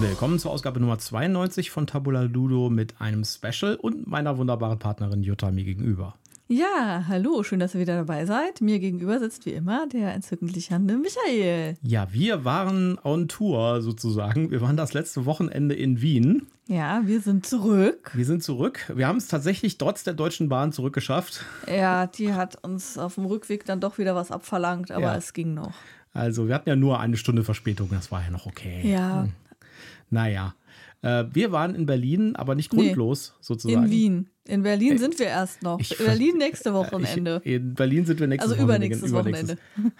Willkommen zur Ausgabe Nummer 92 von Tabula Ludo mit einem Special und meiner wunderbaren Partnerin Jutta mir gegenüber. Ja, hallo, schön, dass ihr wieder dabei seid. Mir gegenüber sitzt wie immer der entzückend lichernde Michael. Ja, wir waren on Tour sozusagen. Wir waren das letzte Wochenende in Wien. Ja, wir sind zurück. Wir sind zurück. Wir haben es tatsächlich trotz der Deutschen Bahn zurückgeschafft. Ja, die hat uns auf dem Rückweg dann doch wieder was abverlangt, aber Ja. es ging noch. Also wir hatten ja nur eine Stunde Verspätung, das war ja noch okay. Ja, Naja, äh, wir waren in Berlin, aber nicht grundlos sozusagen. in Wien. In Berlin sind wir erst noch. ich- in Berlin nächste Wochenende. Ich, in Berlin sind wir nächstes Also Wochenende. übernächstes übernächstes.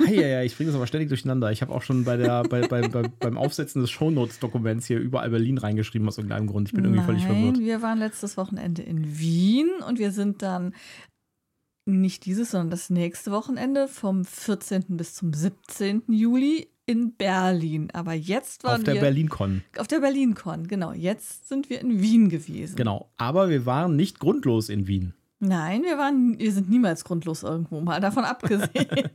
Ja, ja, ich bringe das aber ständig durcheinander. Ich habe auch schon bei der, bei, bei, bei, beim Aufsetzen des Shownotes-Dokuments hier überall Berlin reingeschrieben aus irgendeinem Grund. Ich bin irgendwie völlig verwirrt. Nein, wir waren letztes Wochenende in Wien und wir sind dann nicht dieses, sondern das nächste Wochenende vom 14. bis zum 17. Juli in Berlin. Aber jetzt waren Auf der wir BerlinCon. auf der BerlinCon. Genau, jetzt sind wir in Wien gewesen. Genau. Aber wir waren nicht grundlos in Wien. Nein, wir waren, wir sind niemals grundlos irgendwo mal davon abgesehen.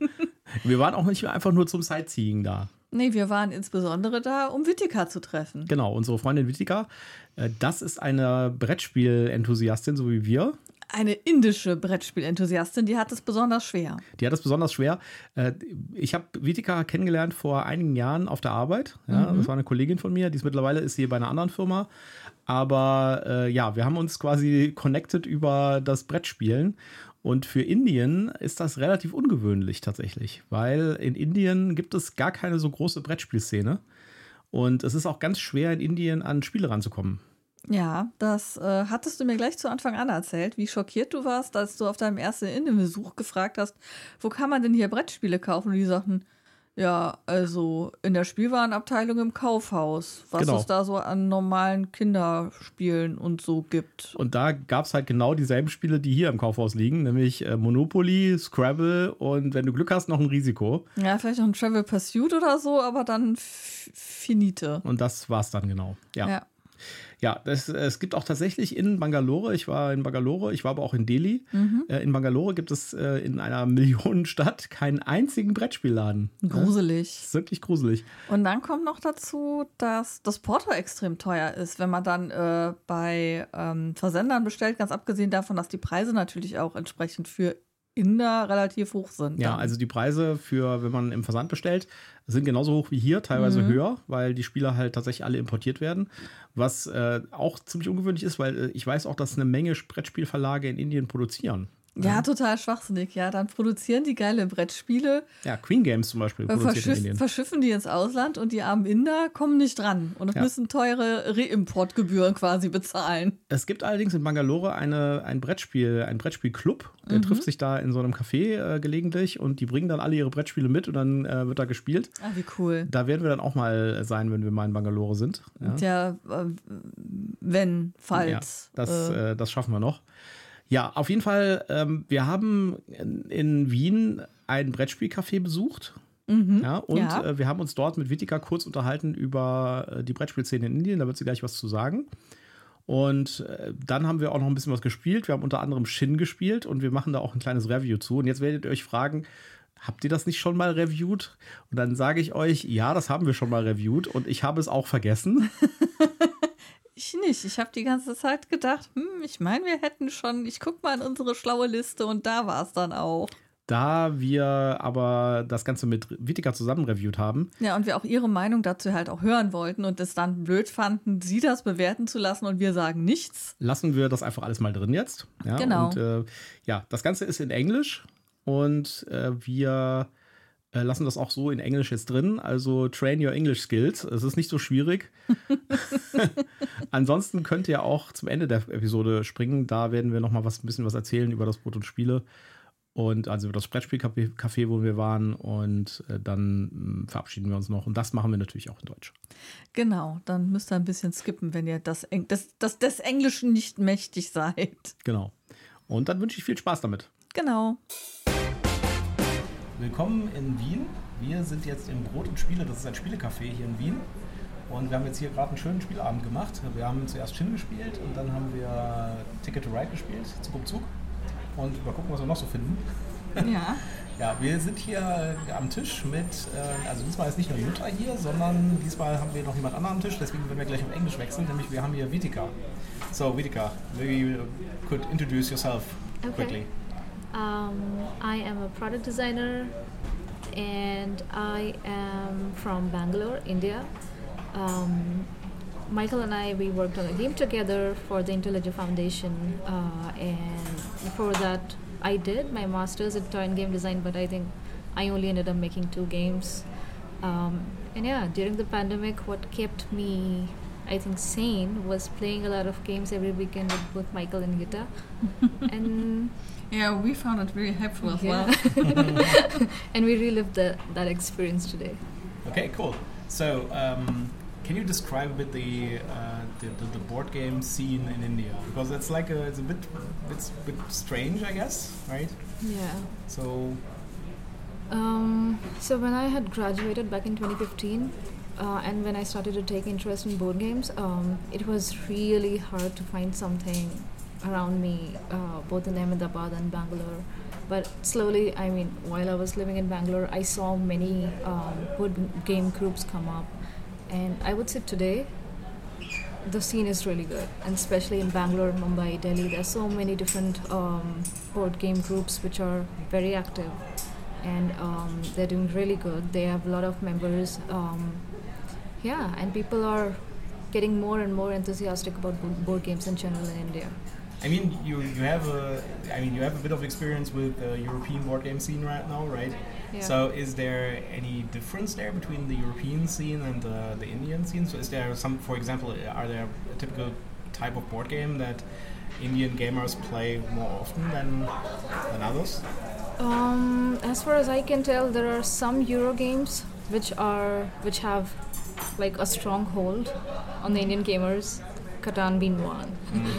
Wir waren auch nicht einfach nur zum Sightseeing da. nee, wir waren insbesondere da, um Wittika zu treffen. Genau, unsere Freundin Vitika, äh, das ist eine Brettspiel-Enthusiastin, so wie wir. Eine indische Brettspielenthusiastin, die hat es besonders schwer. Die hat es besonders schwer. Äh, Ich habe Vitika kennengelernt vor einigen Jahren auf der Arbeit. Ja, Das war eine Kollegin von mir, die ist mittlerweile ist sie bei einer anderen Firma. Aber äh, ja, wir haben uns quasi connected über das Brettspielen. Und für Indien ist das relativ ungewöhnlich tatsächlich, weil in Indien gibt es gar keine so große Brettspielszene. Und es ist auch ganz schwer, in Indien an Spiele ranzukommen. Ja, das äh, hattest du mir gleich zu Anfang an erzählt, wie schockiert du warst, als du auf deinem ersten Innenbesuch gefragt hast, wo kann man denn hier Brettspiele kaufen? Und die sagten, ja, also in der Spielwarenabteilung im Kaufhaus, was Genau. es da so an normalen Kinderspielen und so gibt. Und da gab es halt genau dieselben Spiele, die hier im Kaufhaus liegen, nämlich äh, Monopoly, Scrabble und wenn du Glück hast, noch ein Risiko. Ja, vielleicht noch ein Travel Pursuit oder so, aber dann finite. Und das war's dann genau. Ja. Ja. Ja, das, es gibt auch tatsächlich in Bangalore, ich war in Bangalore, ich war aber auch in Delhi. Äh, in Bangalore gibt es äh, in einer Millionenstadt keinen einzigen Brettspielladen. Gruselig. Das ist wirklich gruselig. Und dann kommt noch dazu, dass das Porto extrem teuer ist, wenn man dann äh, bei ähm, Versendern bestellt, ganz abgesehen davon, dass die Preise natürlich auch entsprechend für Inder relativ hoch sind. Ja, dann. also die Preise für, wenn man im Versand bestellt, sind genauso hoch wie hier, teilweise höher, weil die Spieler halt tatsächlich alle importiert werden. Was äh, auch ziemlich ungewöhnlich ist, weil äh, ich weiß auch, dass eine Menge Brettspielverlage in Indien produzieren. Ja, total schwachsinnig. Ja, dann produzieren die geile Brettspiele, Ja, Queen Games zum Beispiel äh, in verschiff, Indien. verschiffen die ins Ausland und die armen Inder kommen nicht dran und Ja. müssen teure Reimportgebühren quasi bezahlen. Es gibt allerdings in Bangalore eine, ein Brettspiel, ein Brettspielclub, der trifft sich da in so einem Café äh, gelegentlich und die bringen dann alle ihre Brettspiele mit und dann äh, wird da gespielt. Ah, wie cool. Da werden wir dann auch mal sein, wenn wir mal in Bangalore sind. Ja, Ja, äh, wenn, falls. ja das, äh, äh, das schaffen wir noch. Ja, auf jeden Fall, ähm, wir haben in, Wien ein Brettspielcafé besucht. Ja, und Mhm. Ja. Äh, wir haben uns dort mit Vitika kurz unterhalten über äh, die Brettspielszene in Indien. Da wird sie gleich was zu sagen. Und äh, dann haben wir auch noch ein bisschen was gespielt. Wir haben unter anderem Shin gespielt und wir machen da auch ein kleines Review zu. Und jetzt werdet ihr euch fragen, habt ihr das nicht schon mal reviewed? Und dann sage ich euch, ja, das haben wir schon mal reviewed und ich habe es auch vergessen. Ich nicht. Ich habe die ganze Zeit gedacht, hm, ich meine, wir hätten schon, ich guck mal in unsere schlaue Liste und da war es dann auch. Da wir aber das Ganze mit Vitika zusammen reviewed haben, Ja, und wir auch ihre Meinung dazu halt auch hören wollten und es dann blöd fanden, sie das bewerten zu lassen und wir sagen nichts. lassen wir das einfach alles mal drin jetzt. Ja, Genau. Und äh, ja, das Ganze ist in Englisch und äh, wir äh, lassen das auch so in Englisch jetzt drin. Also train your English skills. Es ist nicht so schwierig. Ansonsten könnt ihr auch zum Ende der Episode springen. Da werden wir noch mal was, ein bisschen was erzählen über das Brot und Spiele. Und also über das Brettspielcafé, Café, wo wir waren. Und äh, dann mh, verabschieden wir uns noch. Und das machen wir natürlich auch in Deutsch. Genau, dann müsst ihr ein bisschen skippen, wenn ihr das, Eng das, das des Englischen nicht mächtig seid. Genau. Und dann wünsche ich viel Spaß damit. Genau. Willkommen in Wien. Wir sind jetzt im Brot und Spiele. Das ist ein Spielecafé hier in Wien. Und wir haben jetzt hier gerade einen schönen Spielabend gemacht. Wir haben zuerst Shin gespielt und dann haben wir Ticket to Ride gespielt, Zug um Zug. Und mal gucken, was wir noch so finden. Ja. Ja, wir sind hier äh, am Tisch mit, äh, also diesmal ist nicht nur Jutta hier, sondern diesmal haben wir noch jemand anderen am Tisch, deswegen werden wir gleich auf Englisch wechseln, nämlich wir haben hier Vitika. So, Vitika, maybe you could introduce yourself Okay. Um, I am a product designer and I am from Bangalore, India. Um, Michael and I, we worked on a game together for the Intelliger Foundation, uh, and before that, I did my master's in toy and game design, but I think I only ended up making two games. Um, and yeah, during the pandemic, what kept me, I think, sane was playing a lot of games every weekend with both Michael and Gita. and Yeah, we found it very helpful as yeah. well. and we relived that that experience today. Okay, cool. So, um, can you describe a bit the, uh, the, the the board game scene in India? Because it's like a, it's a bit it's a bit strange, I guess, right? Yeah. So, Um, so when I had graduated back in 2015, uh, and when I started to take interest in board games, um, it was really hard to find something around me, uh, both in Ahmedabad and Bangalore. But slowly, I mean, while I was living in Bangalore, I saw many um, board game groups come up, and I would say today, the scene is really good, and especially in Bangalore, Mumbai, Delhi. there are so many different um, board game groups which are very active, and um, they're doing really good. They have a lot of members. Um, yeah, and people are getting more and more enthusiastic about board games in general in India. I mean, you you have a, I mean, you have a bit of experience with the European board game scene right now, right? Yeah. So, is there any difference there between the European scene and the, the Indian scene? So, is there some, for example, are there a typical type of board game that Indian gamers play more often than than others? Um, as far as I can tell, there are some Euro games which are which have like a strong hold on the Indian gamers. Catan being one.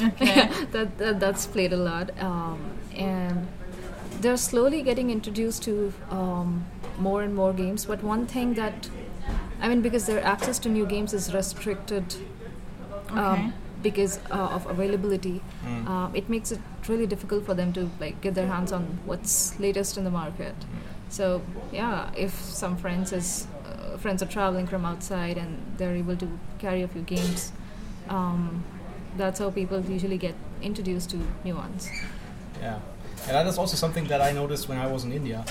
Okay. that, that that's played a lot, um, and they're slowly getting introduced to um, more and more games. But one thing that, I mean, because their access to new games is restricted Okay. um, because uh, of availability, Mm. um, it makes it really difficult for them to like get their hands on what's latest in the market. So yeah, if some friends is uh, friends are traveling from outside and they're able to carry a few games, um, that's how people usually get introduced to new ones. Yeah, and that is also something that I noticed when I was in India.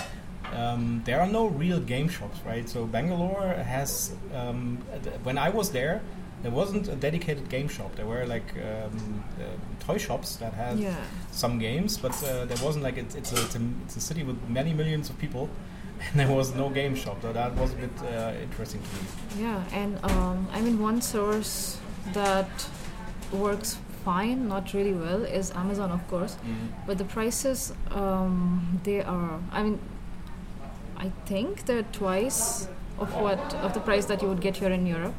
Um, there are no real game shops, right? So Bangalore has. Um, when I was there, there wasn't a dedicated game shop. There were like um, uh, toy shops that had Yeah. some games, but uh, there wasn't like it's, it's, a, it's, a, it's a city with many millions of people, and there was no game shop. So that was a bit uh, interesting to me. Yeah, and um, I mean one source that works fine, not really well, is Amazon, of course. But the prices, um, they are. I mean, I think they're twice of what of the price that you would get here in Europe.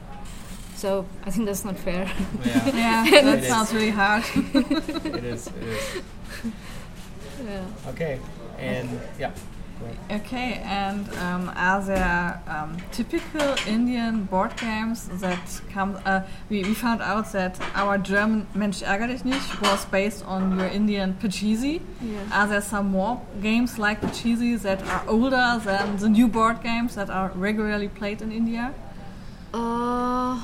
So I think that's not fair. Yeah, Yeah, that sounds really hard. it is. It is. yeah. Okay, and yeah. Okay, and um, are there um, typical Indian board games that come? Uh, we, we found out that our German Mensch ärger dich nicht was based on your Indian Pachisi. Yeah. Are there some more games like Pachisi that are older than the new board games that are regularly played in India? Uh,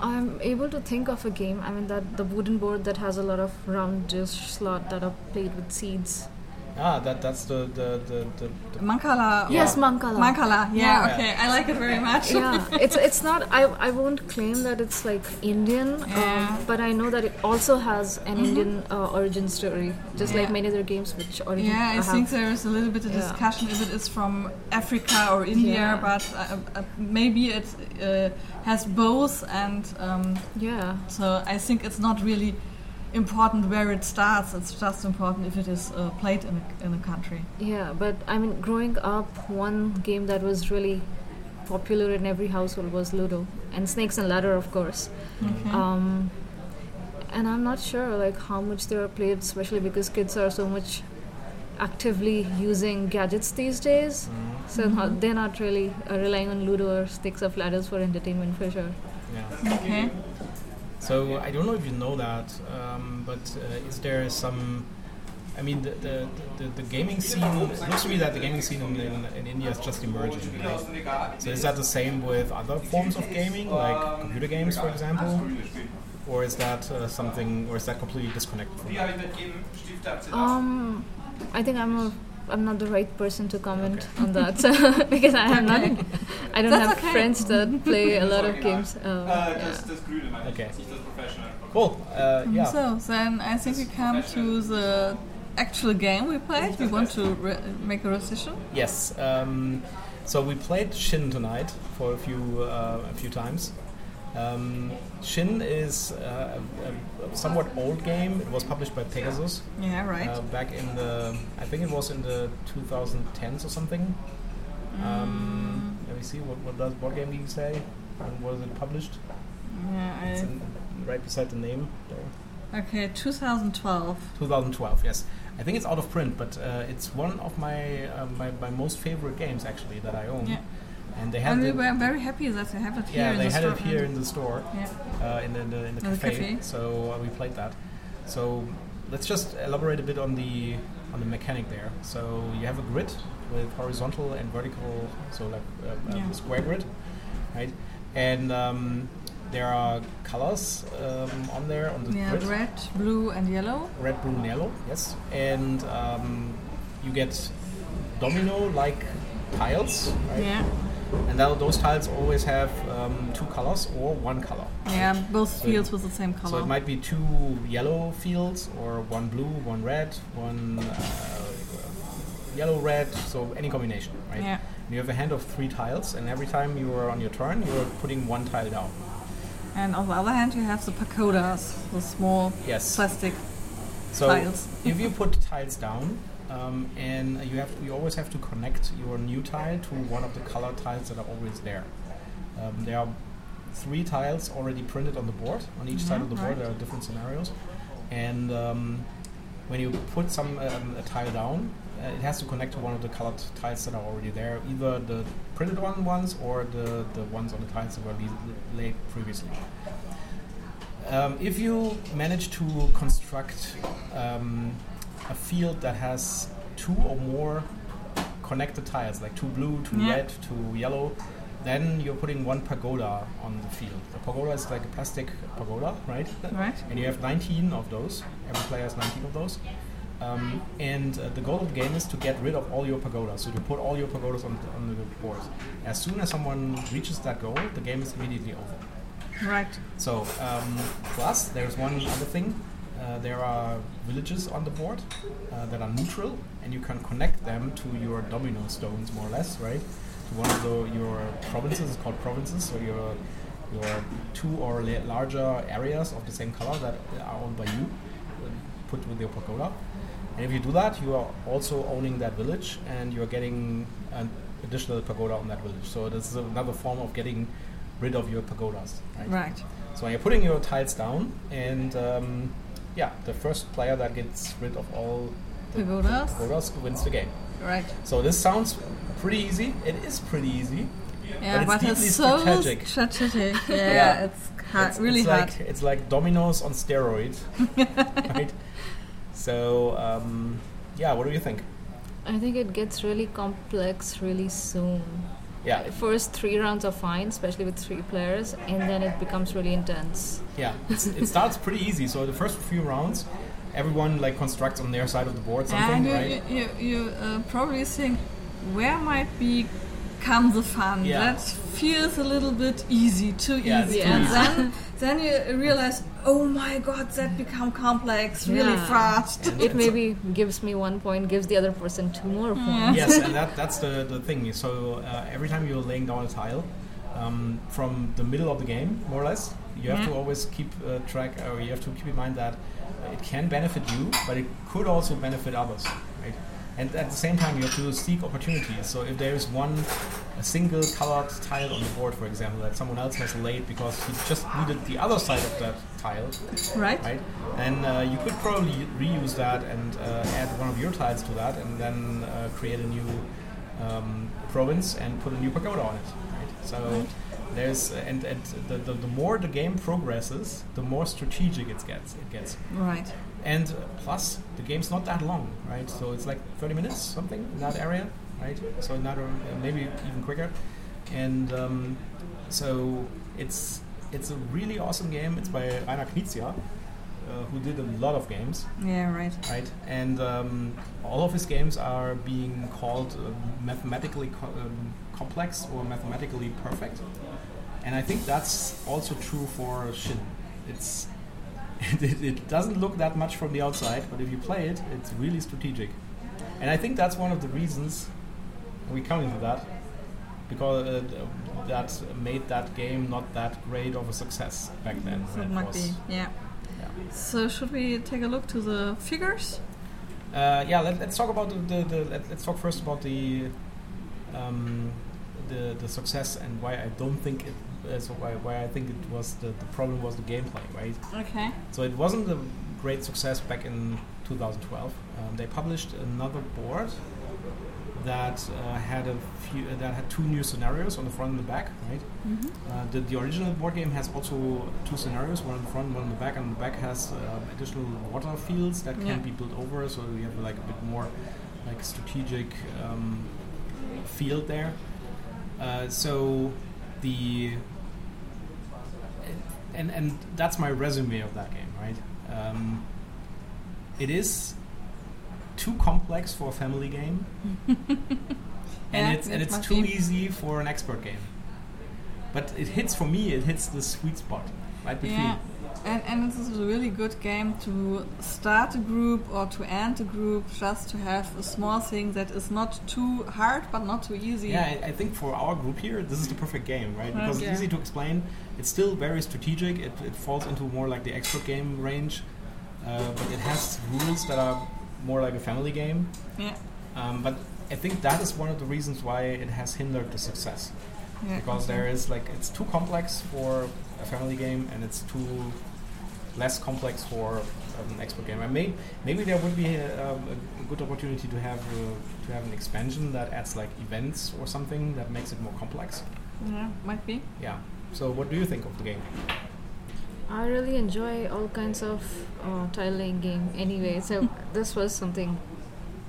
I'm able to think of a game. I mean that the wooden board that has a lot of round dish slot that are played with seeds. Ah, that that's the the the, the, the Mancala. Yes, or- Mancala. Mancala. Yeah, Yeah. okay, I like it very much. yeah, it's it's not. I I won't claim that it's like Indian, Yeah. um, but I know that it also has an Indian uh, origin story, just like many other games which origin. Yeah, I have- think there is a little bit of Yeah. discussion if it is from Africa or India, Yeah. but uh, uh, maybe it uh, has both, and um, Yeah, so I think it's not really important where it starts. It's just important if it is uh, played in a, in a country. yeah, but I mean, growing up, one game that was really popular in every household was Ludo and Snakes and Ladder, of course. Okay. Um, and I'm not sure like how much they are played, especially because kids are so much actively using gadgets these days. So not, they're not really uh, relying on Ludo or Sticks of Ladders for entertainment for sure. yeah. okay. So I don't know if you know that, um, but uh, is there some I mean, the, the, the, the gaming scene, looks to me that the gaming scene in, in, in India is just emerging. Right? So is that the same with other forms of gaming, like computer games, for example? Or is that uh, something, or is that completely disconnected from that? Um, I think I'm a I'm not the right person to comment on that because I have not. I don't That's have okay. friends that play a lot of games. Um, yeah. Okay. Cool. Uh, yeah. So then I think we come to the actual game we played. We want to re- make a decision. Yes. Um, so we played Qin tonight for a few uh, a few times. Um, Qin is uh, a, a somewhat old game. It was published by Pegasus Yeah, right. uh, back in the I think it was in the 2010s or something. Um, let me see what what does what game did you say? When was it published? yeah, It's I, in, right beside the name there. okay, 2012. 2012. Yes, I think it's out of print, but uh, it's one of my, uh, my my most favorite games actually that I own. Yeah. And they had And we were very happy that they have it here yeah in they the had store. it here in the store Yeah. uh, in the in the, in the cafe. cafe. So uh, we played that. So let's just elaborate a bit on the on the mechanic there. So you have a grid with horizontal and vertical, so like uh, a Yeah. square grid, right? And um, there are colors um, on there on the Yeah, grid. red, blue, and yellow. red, blue, and yellow. Yes, and um, you get domino-like tiles, right? Yeah. And now those tiles always have um, two colors or one color. Yeah, both So- fields with the same color. So it might be two yellow fields, or one blue, one red, one uh, yellow, red. So any combination, right? Yeah. And you have a hand of three tiles, and every time you are on your turn, you are putting one tile down. And on the other hand, you have the pagodas, the small Yes. plastic. So tiles. if you put tiles down, um, and you have you always have to connect your new tile to one of the color tiles that are always there. Um, there are three tiles already printed on the board. On each side of the board, right. there are different scenarios, and um, when you put some um, a tile down, uh, it has to connect to one of the colored tiles that are already there, either the printed one ones or the, the ones on the tiles that were le- laid previously. Um, if you manage to construct um, a field that has two or more connected tiles, like two blue, two Yeah. red, two yellow, then you're putting one pagoda on the field. The pagoda is like a plastic pagoda, right? Right. And you have 19 of those. Every player has 19 of those. Um, and uh, the goal of the game is to get rid of all your pagodas. So to put all your pagodas on, on the board. As soon as someone reaches that goal, the game is immediately over. Right. So, um, plus, there's one other thing. Uh, there are villages on the board uh, that are neutral, and you can connect them to your domino stones, more or less, right? To one of the, your provinces, it's called provinces, so your, your two or la- larger areas of the same color that are owned by you, uh, put with your pagoda. And if you do that, you are also owning that village, and you are getting an additional pagoda on that village. So this is another form of getting rid of your pagodas. Right? Right. So you're putting your tiles down, and um, yeah, the first player that gets rid of all the Pagodas. pagodas wins the game. Right. So this sounds pretty easy. It is pretty easy. Yeah, it's but it's, so strategic. strategic. Yeah, Yeah. it's hard, it's, really it's hard. Like, it's like dominoes on steroids, right? So um, yeah, what do you think? I think it gets really complex really soon. Yeah, First three rounds are fine, especially with three players, and then it becomes really intense. yeah. It's, it starts pretty easy. So the first few rounds, everyone like constructs on their side of the board something, and you, right? you, you, you uh, probably think, where might be come the fun? Yeah. That feels a little bit easy, too Yeah, easy. too and easy. then, then you realize, oh my god, that become complex really Yeah. fast. And It maybe gives me one point, gives the other person two more points. yes, and that, that's the, the thing. So uh, every time you're laying down a tile, um, from the middle of the game, more or less, you have to always keep uh, track, or you have to keep in mind that it can benefit you, but it could also benefit others, right? And at the same time, you have to seek opportunities. So if there is one a single colored tile on the board, for example, that someone else has laid because he just needed the other side of that tile, Right? right? And uh, you could probably reuse that and uh, add one of your tiles to that, and then uh, create a new um, province and put a new pagoda on it. Right? So there's and, and the, the, the more the game progresses, the more strategic it gets. It gets, Right. and plus the game's not that long, right? So it's like 30 minutes something in that area, right? So another uh, maybe even quicker, and um, so it's it's a really awesome game. It's by Rainer Knizia, uh, who did a lot of games, Yeah, right. right? And um, all of his games are being called uh, mathematically co- um, complex or mathematically perfect. And I think that's also true for Qin. It's it, it doesn't look that much from the outside, but if you play it, it's really strategic. And I think that's one of the reasons we come into that because uh, that made that game not that great of a success back then. So it might was- be. Yeah. yeah. So should we take a look to the figures? Uh, yeah, let, let's talk about the, the, the let, let's talk first about the um, the the success and why I don't think it. Uh, so why, why I think it was the, the problem was the gameplay, right? Okay. So it wasn't a great success back in 2012. Um, they published another board that uh, had a few uh, that had two new scenarios on the front and the back, right? Mm-hmm. Uh, the, the original board game has also two scenarios, one on the front, one on the back, and the back has um, additional water fields that Yeah. can be built over, so you have like a bit more like strategic um, field there. Uh, so the and and that's my resume of that game, right? Um, it is too complex for a family game, and Yeah, it's and it it's too be. easy for an expert game. But it hits for me. It hits the sweet spot right between. Yeah. And, and this is a really good game to start a group or to end a group, just to have a small thing that is not too hard but not too easy. Yeah, I, I think for our group here, this is the perfect game, right? Because Okay. it's easy to explain. It's still very strategic. It, it falls into more like the expert game range, uh, but it has rules that are more like a family game. Yeah. Um, but I think that is one of the reasons why it has hindered the success. yeah. Because there is like it's too complex for a family game, and it's too less complex for an expert game. And may, maybe there would be a, um, a good opportunity to have uh, to have an expansion that adds like events or something that makes it more complex. Yeah, might be. Yeah. So what do you think of the game? I really enjoy all kinds of uh, tile laying game anyway. So this was something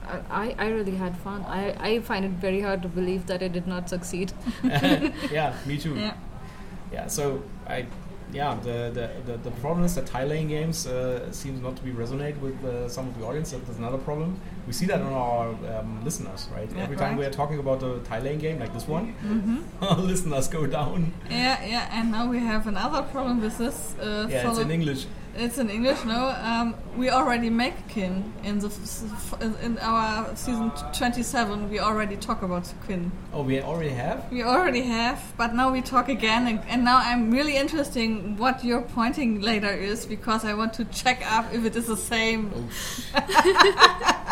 I, I I really had fun. I, I find it very hard to believe that it did not succeed. yeah, me too. Yeah. Yeah, so I, yeah, the the, the, the problem is that tile laying games uh, seems not to be resonate with uh, some of the audience. That is another problem. We see that on our um, listeners, right? Yeah, Every time right. we are talking about a tile laying game like this one, Mm-hmm. our listeners go down. Yeah, yeah, and now we have another problem with this. Uh, Yeah, it's in English. It's in English, no. Um, we already make Qin in the f- f- in our season 27. We already talk about Qin. Oh, we already have. We already have, but now we talk again, and, and now I'm really interested in what your pointing later is because I want to check up if it is the same.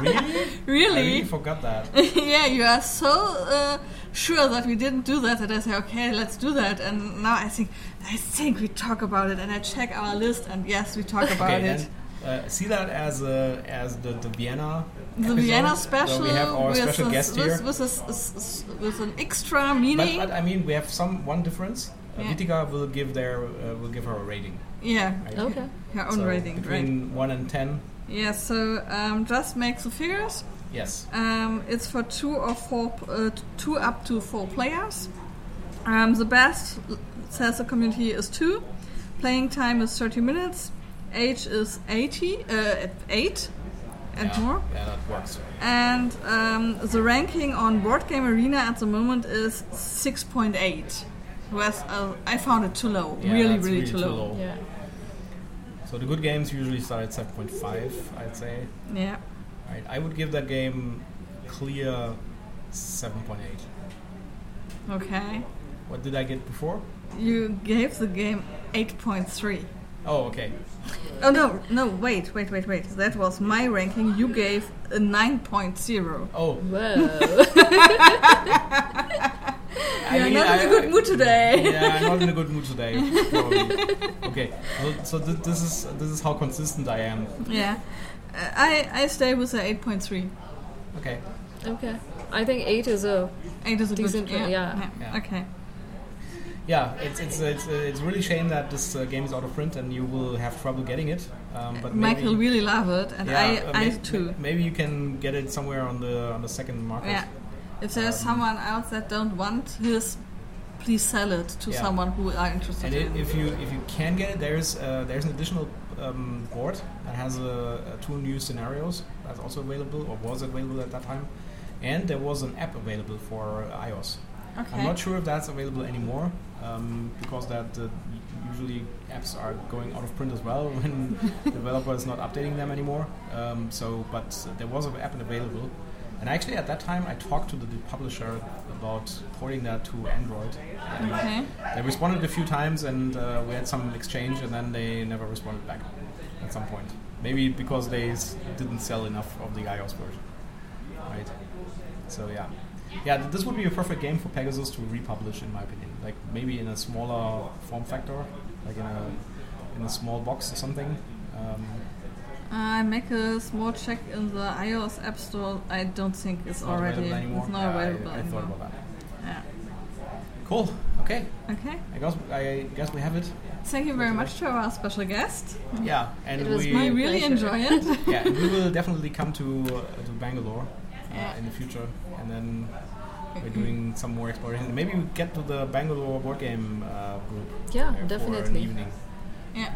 really? I really Really? forgot that. yeah, you are so uh, sure that we didn't do that that I say, okay, let's do that. And now I think, I think we talk about it, and I check our list, and yes, we talk about okay, it. then uh, see that as a, as the, the Vienna. The episode, Vienna where special we have our with, special a- guest with, here. with, a with an extra But, meaning. but I mean, we have some one difference. Uh, Yeah. Veethika will give their uh, will give her a rating. yeah, Right? Okay. her own So rating, right? between one and ten. Yeah, so um, just make the figures. Yes. Um, it's for two or four, uh, two up to four players. Um, the best, says the community, is two. Playing time is 30 minutes. Age is 80, uh, 8 and yeah. more. Yeah, that works. And um, the ranking on Board Game Arena at the moment is 6.8. Whereas uh, I found it too low. Yeah, really, that's really, too low. Yeah. So the good games usually start at seven point five. I'd say. Yeah. Right. I would give that game clear seven point eight. Okay. What did I get before? You gave the game 8.3. Oh, okay. Oh no, no, wait, wait, wait, wait. That was my ranking. You gave a 9.0. Oh, Whoa. I You're mean, not I- in a good mood today. yeah, I'm not in a good mood today. probably. okay, so, so th- this is this is how consistent I am. Yeah. Uh, I, I stay with the 8.3. Okay. okay. I think eight is a 8 is a Decent good one, yeah. Yeah. Okay. yeah, it's it's it's, uh, it's really shame that this uh, game is out of print and you will have trouble getting it. Um, but Michael maybe, really love it, and yeah, I, uh, I may- too. Maybe you can get it somewhere on the on the second market. Yeah. If there's Um, someone else that don't want his, please sell it to Yeah. someone who are interested And in i if you if you can get it, there's uh, there's an additional um, board that has uh, uh, two new scenarios that's also available or was available at that time, and there was an app available for iOS. Okay. I'm not sure if that's available anymore um, because that uh, usually apps are going out of print as well when the developer is not updating them anymore. Um, so, but there was an app available, and actually at that time I talked to the, the publisher about porting that to Android. And Okay. They responded a few times, and uh, we had some exchange, and then they never responded back at some point. Maybe because they s- didn't sell enough of the iOS version, right? So yeah, yeah, th- this would be a perfect game for Pegasus to republish, in my opinion. Like maybe in a smaller form factor, like in a in a small box or something. Um, I make a small check in the iOS App Store. I don't think it's not already it's not Yeah, I- available I, anymore. thought about that. Yeah. Cool. Okay. Okay. I guess I guess we have it. Thank you very much to our special guest. Yeah, and It was we We My really enjoy it. yeah, we will definitely come to uh, to Bangalore uh, Yeah. in the future, and then we're doing some more exploration. Maybe we get to the Bangalore board game uh, group. Yeah, uh, For an definitely. evening. yeah.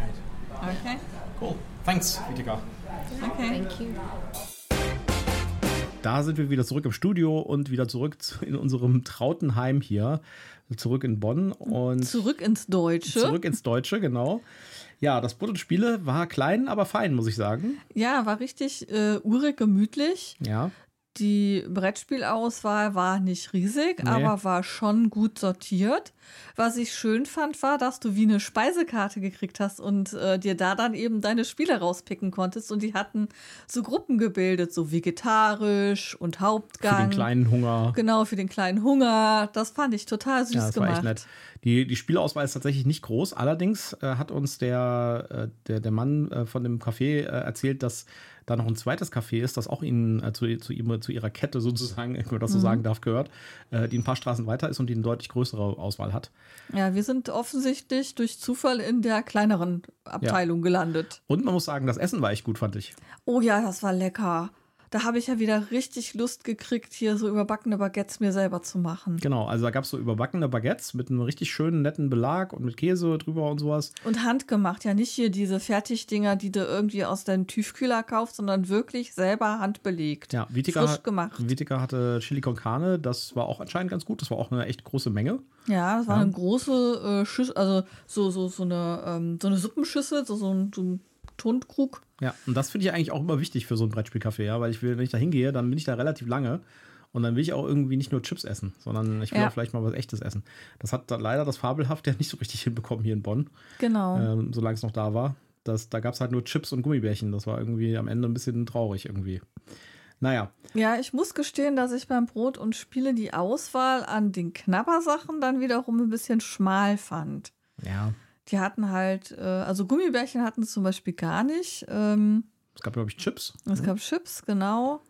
Right. Okay. Cool. Thanks, Vitika. Okay. Thank you. Da sind wir wieder zurück im Studio und wieder zurück zu, in unserem Trautenheim hier, zurück in Bonn und Zurück ins Deutsche. zurück ins Deutsche, genau. Ja, das Brot und Spiele war klein, aber fein, muss ich sagen. Ja, war richtig äh, urig, gemütlich. Ja. Die Brettspielauswahl war nicht riesig, Nee. aber war schon gut sortiert. Was ich schön fand, war, dass du wie eine Speisekarte gekriegt hast und äh, dir da dann eben deine Spiele rauspicken konntest. Und die hatten so Gruppen gebildet, so vegetarisch und Für Hauptgang. den kleinen Hunger. Genau, für den kleinen Hunger. Das fand ich total süß Ja, das war gemacht. echt nett. Die, die Spielauswahl ist tatsächlich nicht groß. Allerdings äh, hat uns der, äh, der, der Mann äh, von dem Café äh, erzählt, dass da noch ein zweites Café ist, das auch ihnen äh, zu, zu, ihm, zu ihrer Kette sozusagen, wenn man das so Mhm. sagen darf, gehört, äh, die ein paar Straßen weiter ist und die eine deutlich größere Auswahl hat. Ja, wir sind offensichtlich durch Zufall in der kleineren Abteilung gelandet. Und man muss sagen, das Essen war echt gut, fand ich. Oh ja, das war lecker. Da habe ich ja wieder richtig Lust gekriegt, hier so überbackene Baguettes mir selber zu machen. Genau, also da gab es so überbackene Baguettes mit einem richtig schönen, netten Belag und mit Käse drüber und sowas. Und handgemacht, ja nicht hier diese Fertigdinger, die du irgendwie aus deinem Tiefkühler kaufst, sondern wirklich selber handbelegt. Ja, Vitika, Frisch gemacht. Vitika hatte Chili con Carne, das war auch anscheinend ganz gut. Das war auch eine echt große Menge. Ja, das war Ja. eine große äh, Schüssel, also so, so, so, eine, ähm, so eine Suppenschüssel, so, so ein, so ein Tonkrug. Ja, und das finde ich eigentlich auch immer wichtig für so ein Brettspielcafé, ja, weil ich will, wenn ich da hingehe, dann bin ich da relativ lange und dann will ich auch irgendwie nicht nur Chips essen, sondern ich will Ja. auch vielleicht mal was echtes essen. Das hat da leider das Fabelhaft ja nicht so richtig hinbekommen hier in Bonn, Genau. ähm, solange es noch da war. Das, da gab es halt nur Chips und Gummibärchen. Das war irgendwie am Ende ein bisschen traurig irgendwie. Naja, Ja, ich muss gestehen, dass ich beim Brot und Spiele die Auswahl an den Knabbersachen dann wiederum ein bisschen schmal fand. ja. Die hatten halt, äh, also Gummibärchen hatten es zum Beispiel gar nicht. Ähm, Es gab, glaube ich, Chips. es gab Chips, genau.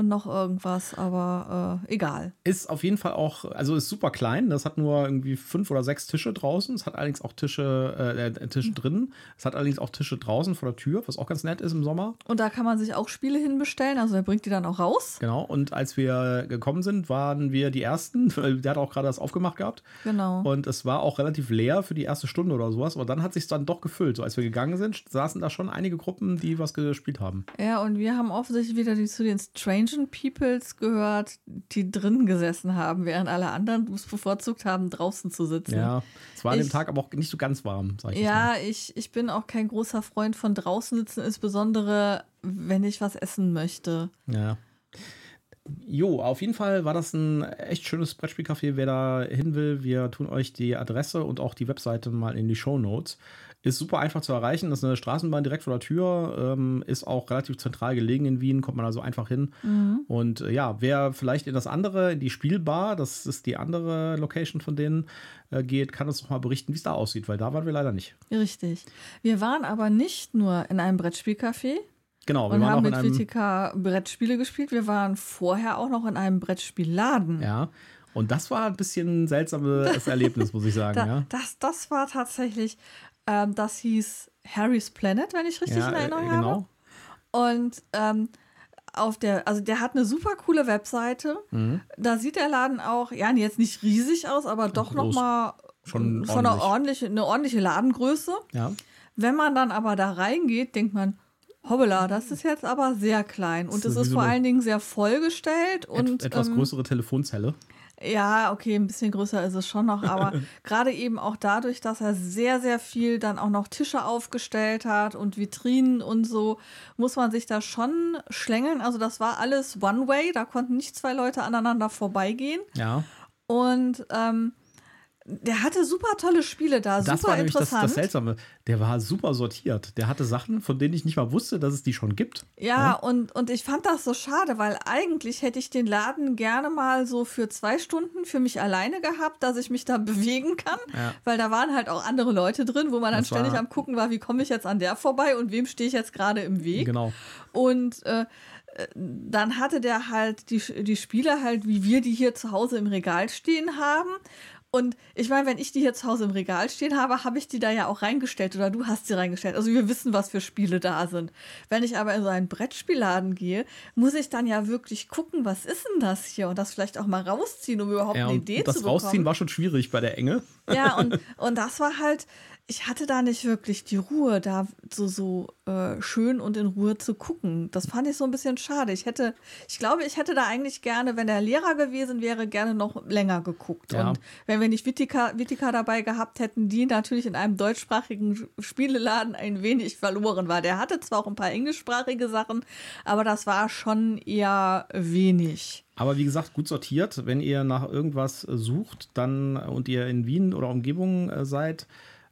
Und noch irgendwas, aber äh, egal. Ist auf jeden Fall auch, also ist super klein. Das hat nur irgendwie fünf oder sechs Tische draußen. Es hat allerdings auch Tische, äh, äh, Tische drinnen. Es hat allerdings auch Tische draußen vor der Tür, was auch ganz nett ist im Sommer. Und da kann man sich auch Spiele hinbestellen, also er bringt die dann auch raus. Genau. Und als wir gekommen sind, waren wir die Ersten. weil Der hat auch gerade das aufgemacht gehabt. Genau. Und es war auch relativ leer für die erste Stunde oder sowas. Aber dann hat sich dann doch gefüllt. So als wir gegangen sind, saßen da schon einige Gruppen, die was gespielt haben. Ja, und wir haben offensichtlich wieder die, zu den Strangen Peoples gehört, die drin gesessen haben, während alle anderen es bevorzugt haben, draußen zu sitzen. Ja. Es war an dem Ich- Tag aber auch nicht so ganz warm, sag ich Ja, ich, ich bin auch kein großer Freund von draußen sitzen, insbesondere wenn ich was essen möchte. Ja. Jo, auf jeden Fall war das ein echt schönes Brettspielcafé. Wer da hin will, wir tun euch die Adresse und auch die Webseite mal in die Show Notes. Ist super einfach zu erreichen. Das ist eine Straßenbahn direkt vor der Tür. Ähm, ist auch relativ zentral gelegen in Wien. Kommt man also einfach hin. Und äh, ja, wer vielleicht in das andere, in die Spielbar, das ist die andere Location von denen, äh, geht, kann uns doch mal berichten, wie es da aussieht, weil da waren wir leider nicht. Richtig. Wir waren aber nicht nur in einem Brettspielcafé Genau, wir und waren haben mit. WTK Brettspiele gespielt. Wir waren vorher auch noch in einem Brettspielladen. Ja. Und das war ein bisschen ein seltsames Erlebnis, muss ich sagen. Da, ja. das, das war tatsächlich, ähm, das hieß Harry's Planet, wenn ich richtig ja, in Erinnerung äh, genau. habe. Und ähm, auf der, also der hat eine super coole Webseite. Mhm. Da sieht der Laden auch, ja, jetzt nicht riesig aus, aber doch nochmal Schon schon eine ordentlich. ordentliche, eine ordentliche Ladengröße. Ja. Wenn man dann aber da reingeht, denkt man, hoppala, das ist jetzt aber sehr klein. Und es ist ist vor eine allen Dingen sehr vollgestellt. Und, Et etwas ähm, größere Telefonzelle. Ja, okay, ein bisschen größer ist es schon noch, aber gerade eben auch dadurch, dass er sehr, sehr viel dann auch noch Tische aufgestellt hat und Vitrinen und so, muss man sich da schon schlängeln. Also das war alles One-Way, da konnten nicht zwei Leute aneinander vorbeigehen. Ja. Und ähm, der hatte super tolle Spiele da, Das super war nämlich das, interessant. das Seltsame. Der war super sortiert. Der hatte Sachen, von denen ich nicht mal wusste, dass es die schon gibt. Ja, und, und ich fand das so schade, weil eigentlich hätte ich den Laden gerne mal so für zwei Stunden für mich alleine gehabt, dass ich mich da bewegen kann. Ja. Weil da waren halt auch andere Leute drin, wo man dann Das ständig am gucken war, wie komme ich jetzt an der vorbei und wem stehe ich jetzt gerade im Weg. Genau. Und äh, dann hatte der halt die, die Spiele halt, wie wir die hier zu Hause im Regal stehen haben. Und ich meine, wenn ich die hier zu Hause im Regal stehen habe, habe ich die da ja auch reingestellt oder du hast sie reingestellt. Also wir wissen, was für Spiele da sind. Wenn ich aber in so einen Brettspielladen gehe, muss ich dann ja wirklich gucken, was ist denn das hier? Und das vielleicht auch mal rausziehen, um überhaupt Ja, eine Idee das zu bekommen. Rausziehen war schon schwierig bei der Enge. Ja, und, und das war halt, ich hatte da nicht wirklich die Ruhe, da so, so äh, schön und in Ruhe zu gucken. Das fand ich so ein bisschen schade. Ich hätte, ich glaube, ich hätte da eigentlich gerne, wenn er Lehrer gewesen wäre, gerne noch länger geguckt. Ja. Und wenn wir nicht Vitika, Vitika dabei gehabt hätten, die natürlich in einem deutschsprachigen Spieleladen ein wenig verloren war. Der hatte zwar auch ein paar englischsprachige Sachen, aber das war schon eher wenig. Aber wie gesagt, gut sortiert. Wenn ihr nach irgendwas sucht dann und ihr in Wien oder Umgebung äh, seid,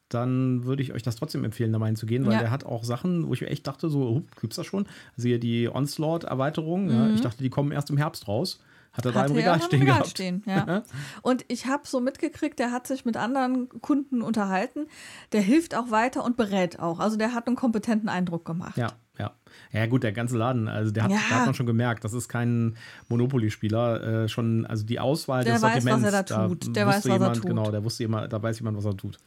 dann würde ich euch das trotzdem empfehlen, da mal hinzugehen, weil Ja. der hat auch Sachen, wo ich mir echt dachte, so, oh, gibt's das schon? Also hier die Onslaught-Erweiterung, ja, ich dachte, die kommen erst im Herbst raus. Hat er da im Mhm. Regal stehen Regal gehabt. stehen, ja. Und ich habe so mitgekriegt, der hat sich mit anderen Kunden unterhalten. Der hilft auch weiter und berät auch. Also der hat einen kompetenten Eindruck gemacht. Ja, ja. Ja, gut, der ganze Laden, also der hat, Ja. da hat man schon gemerkt, das ist kein Monopoly-Spieler. Äh, schon, also die Auswahl Der des weiß, was Sortiments. er da tut. Der wusste weiß, was er jemand, tut. Genau, der wusste jemand, da weiß jemand, was er tut.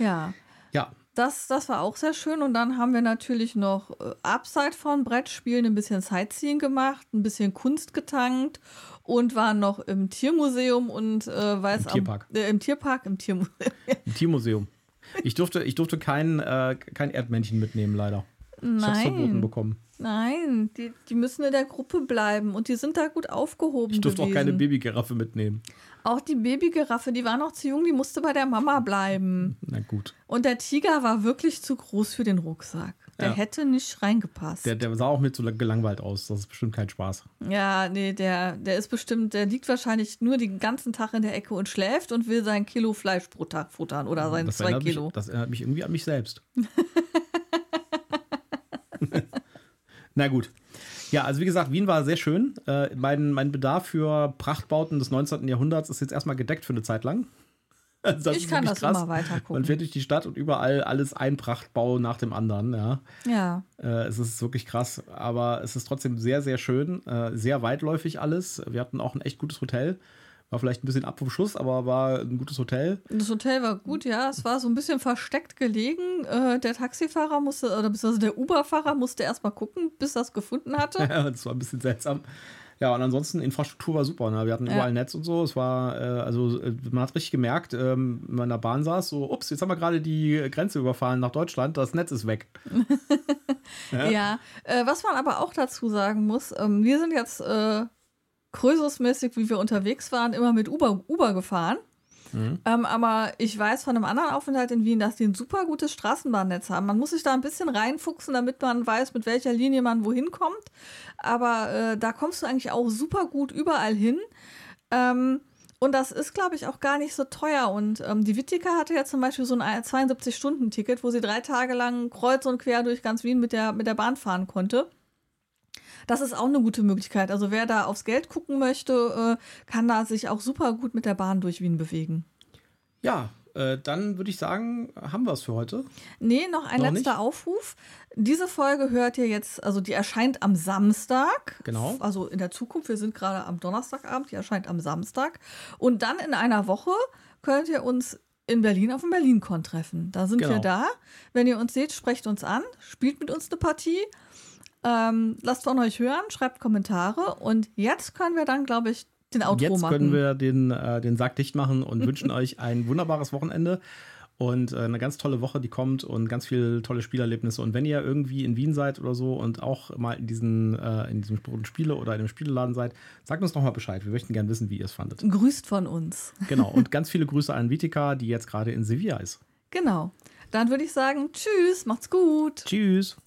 Ja. Ja, Das, das war auch sehr schön. Und dann haben wir natürlich noch äh, abseits von Brettspielen ein bisschen Sightseeing gemacht, ein bisschen Kunst getankt und waren noch im Tiermuseum und äh, weiß Im Tierpark. Am, äh, Im Tierpark, im Tiermuseum. im Tiermuseum. Ich durfte, ich durfte kein, äh, kein Erdmännchen mitnehmen, leider. Ich hab's verboten Nein, bekommen. nein, die, die müssen in der Gruppe bleiben und die sind da gut aufgehoben. Ich durfte auch gewesen. keine Babygiraffe mitnehmen. Auch die Babygiraffe, die war noch zu jung, die musste bei der Mama bleiben. Na gut. Und der Tiger war wirklich zu groß für den Rucksack. Der Ja. hätte nicht reingepasst. Der, der sah auch mit so gelangweilt aus. Das ist bestimmt kein Spaß. ja, nee, der, der ist bestimmt, der liegt wahrscheinlich nur den ganzen Tag in der Ecke und schläft und will sein Kilo Fleisch pro Tag futtern oder seine Das zwei erinnert, mich, Kilo. das erinnert mich irgendwie an mich selbst. Na gut. Ja, also wie gesagt, Wien war sehr schön. Äh, mein, mein Bedarf für Prachtbauten des 19. Jahrhunderts ist jetzt erstmal gedeckt für eine Zeit lang. Also das Ich kann das immer weiter Man gucken. fährt durch die Stadt und überall alles ein Prachtbau nach dem anderen. Ja. Ja, Äh, es ist wirklich krass, aber es ist trotzdem sehr, sehr schön, äh, sehr weitläufig alles. Wir hatten auch ein echt gutes Hotel. War vielleicht ein bisschen ab vom Schuss, aber war ein gutes Hotel. das Hotel war gut, ja. Es war so ein bisschen versteckt gelegen. Äh, der Taxifahrer musste, oder beziehungsweise der Uber-Fahrer musste erst mal gucken, bis er es gefunden hatte. das war ein bisschen seltsam. Ja, und ansonsten, Infrastruktur war super. Ne? Wir hatten Ja. überall Netz und so. Es war, äh, also äh, man hat richtig gemerkt, ähm, wenn man in der Bahn saß, so, ups, jetzt haben wir gerade die Grenze überfahren nach Deutschland, das Netz ist weg. Ja, äh, was man aber auch dazu sagen muss, ähm, wir sind jetzt äh, krösusmäßig, wie wir unterwegs waren, immer mit Uber, Uber gefahren. Ähm, aber ich weiß von einem anderen Aufenthalt in Wien, dass die ein super gutes Straßenbahnnetz haben. Man muss sich da ein bisschen reinfuchsen, damit man weiß, mit welcher Linie man wohin kommt. Aber äh, da kommst du eigentlich auch super gut überall hin. Ähm, und das ist, glaube ich, auch gar nicht so teuer. Und ähm, die Wittika hatte ja zum Beispiel so ein 72-Stunden-Ticket, wo sie drei Tage lang kreuz und quer durch ganz Wien mit der, mit der Bahn fahren konnte. Das ist auch eine gute Möglichkeit. Also wer da aufs Geld gucken möchte, äh, kann da sich auch super gut mit der Bahn durch Wien bewegen. Ja, äh, dann würde ich sagen, haben wir es für heute. Nee, noch ein Noch letzter nicht? Aufruf. Diese Folge hört ihr jetzt, also die erscheint am Samstag. Genau. Also in der Zukunft. Wir sind gerade am Donnerstagabend, die erscheint am Samstag. Und dann in einer Woche könnt ihr uns in Berlin auf dem BerlinCon treffen. Da sind Genau. wir da. Wenn ihr uns seht, sprecht uns an, spielt mit uns eine Partie. Ähm, lasst von euch hören, schreibt Kommentare. Und jetzt können wir dann, glaube ich, den Outro Jetzt machen. können wir den, äh, den Sack dicht machen und wünschen euch ein wunderbares Wochenende und äh, eine ganz tolle Woche, die kommt und ganz viele tolle Spielerlebnisse. Und wenn ihr irgendwie in Wien seid oder so und auch mal in, diesen, äh, in diesem Spiele oder in dem Spieleladen seid, sagt uns doch mal Bescheid. Wir möchten gerne wissen, wie ihr es fandet. Grüßt von uns. Genau. Und ganz viele Grüße an Vitika, die jetzt gerade in Sevilla ist. Genau. Dann würde ich sagen, tschüss, macht's gut. Tschüss.